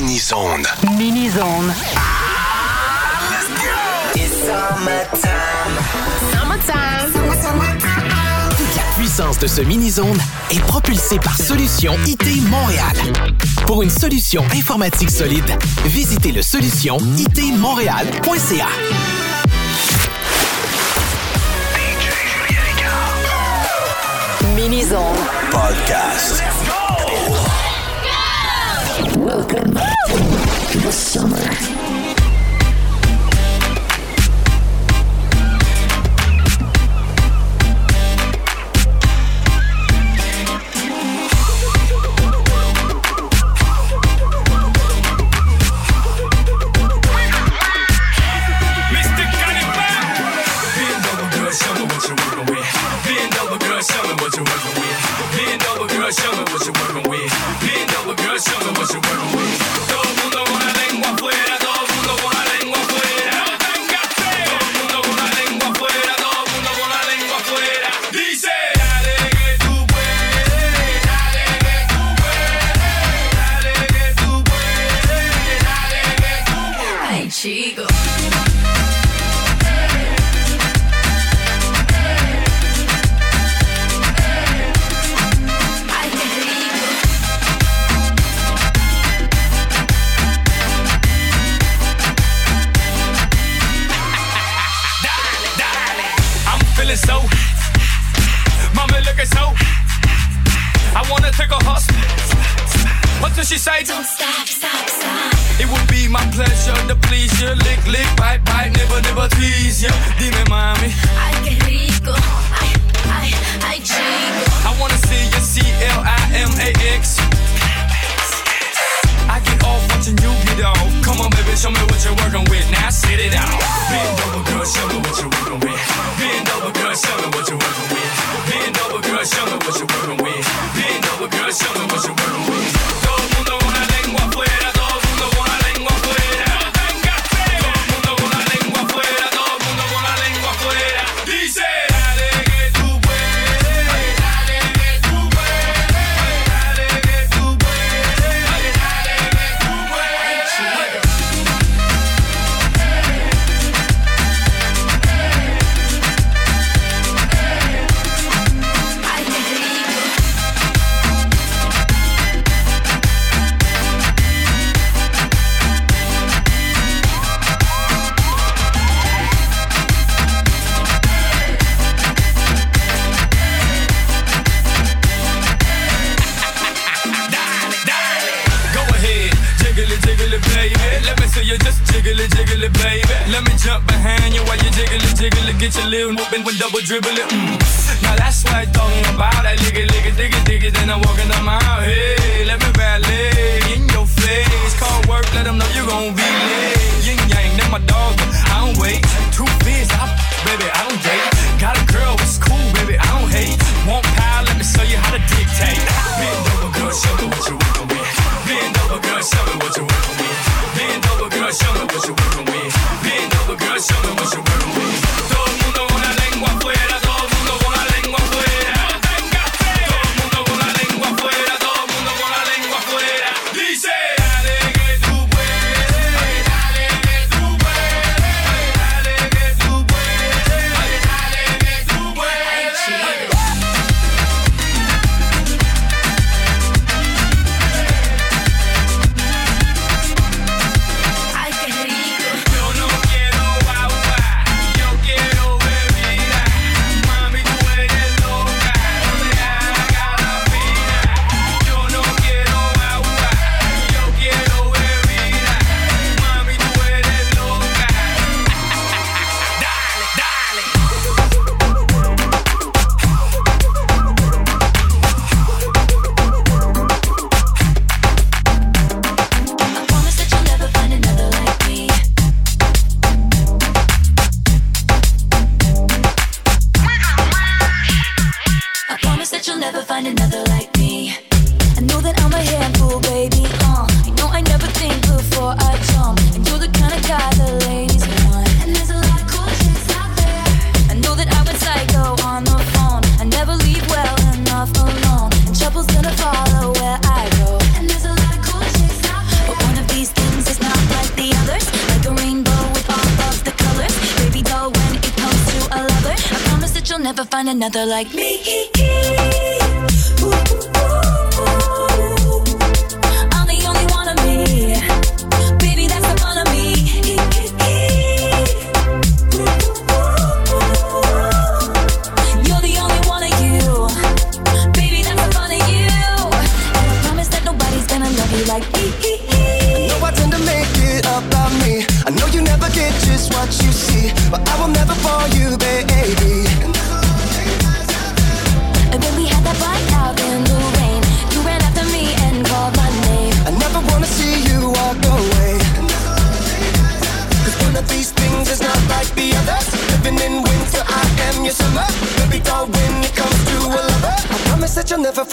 Mini-zone. Mini-zone. Toute la puissance de ce mini-zone est propulsée par Solution IT Montréal. Pour une solution informatique solide, visitez le solution itmontréal.ca. Mini-zone. Podcast. Let's go! Welcome to the summer.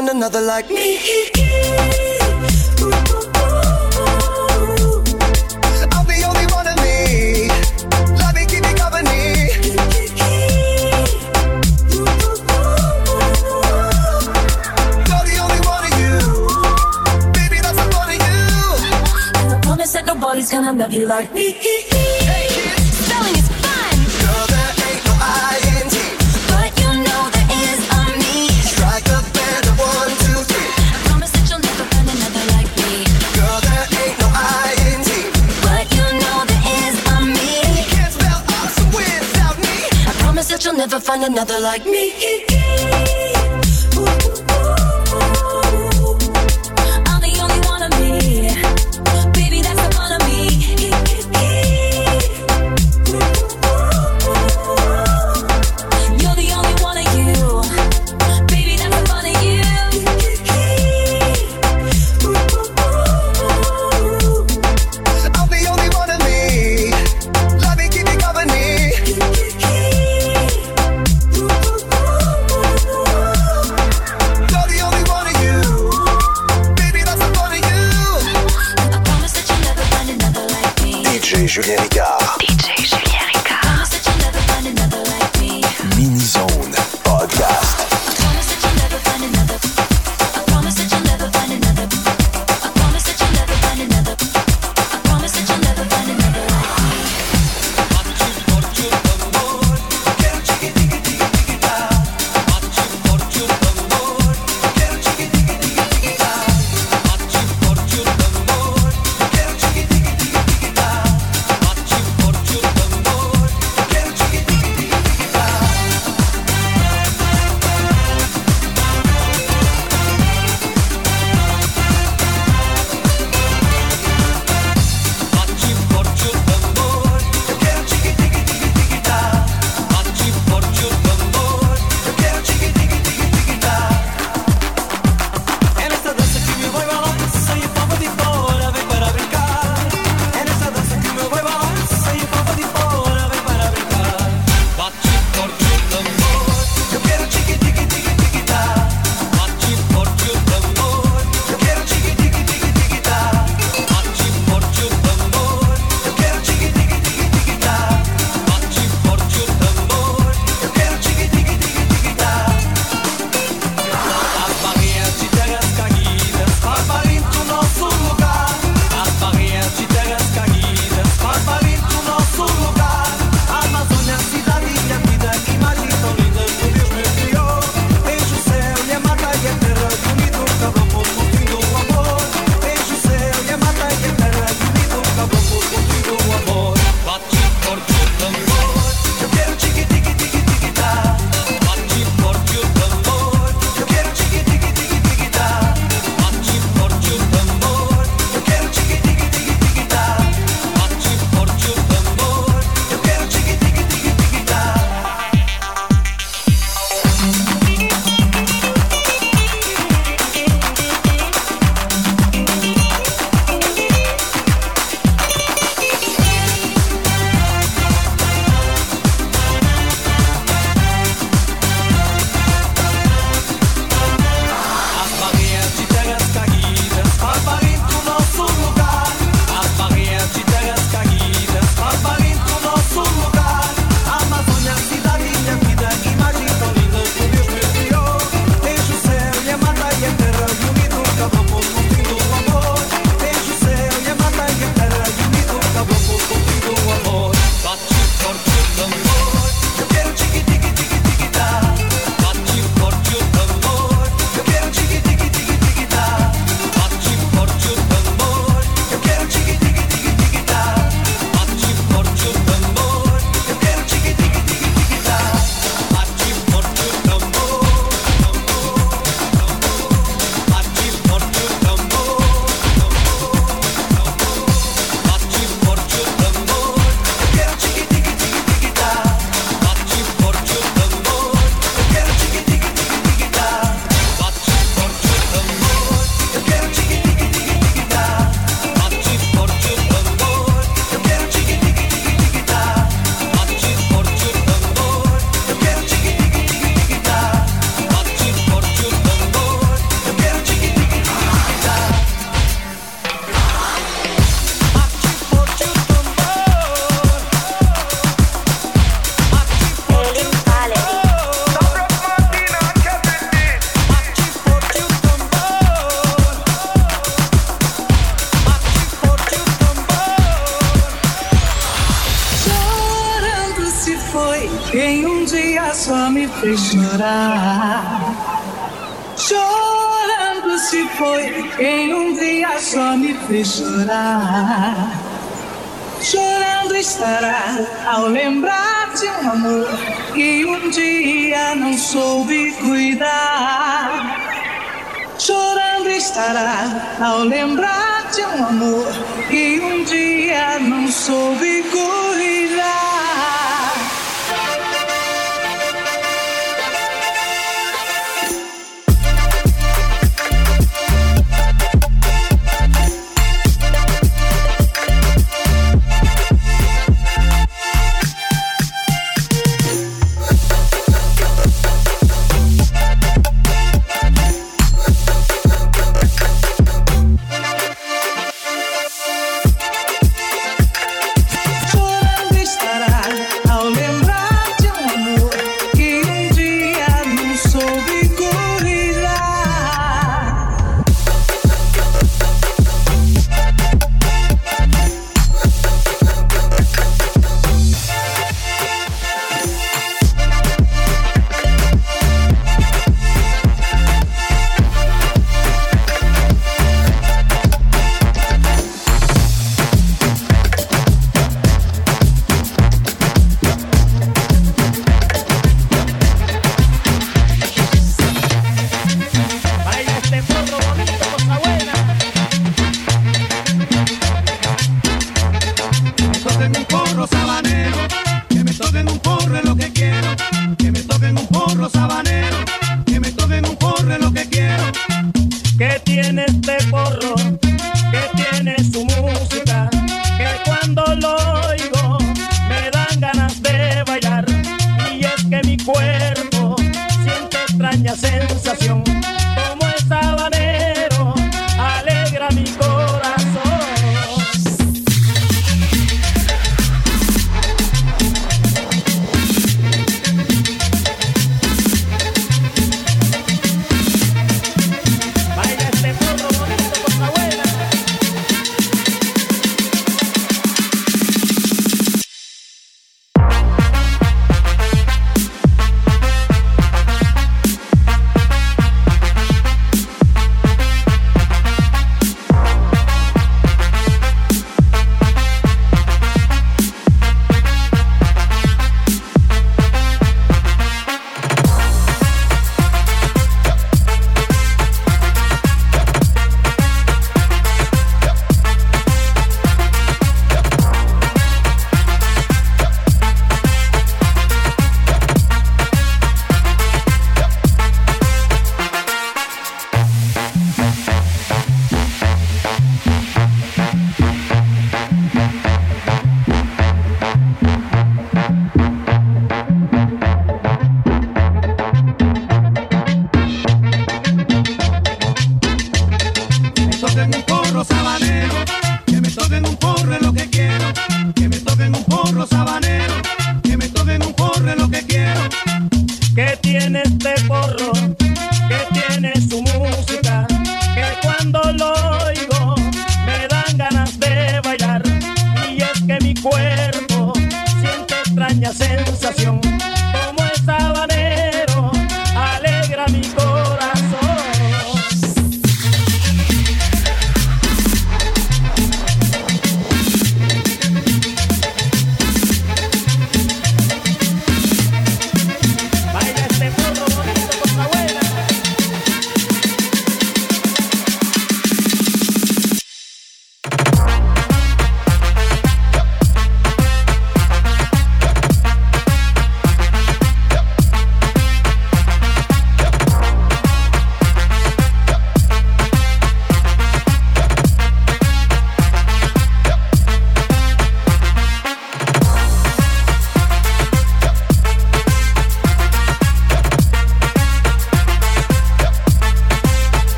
find another like me. I'm the only one of me. Let me keep you company. You're the only one of you. Baby, that's the you. And I promise that nobody's gonna love you like me. find another like me.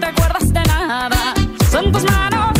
Te acuerdas de nada. Son tus manos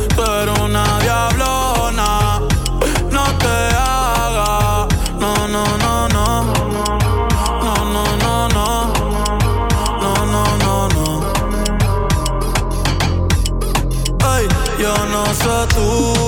tú.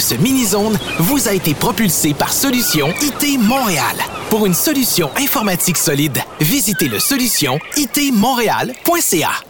ce mini-zone vous a été propulsé par Solution IT Montréal. Pour une solution informatique solide, visitez le solution itmontréal.ca.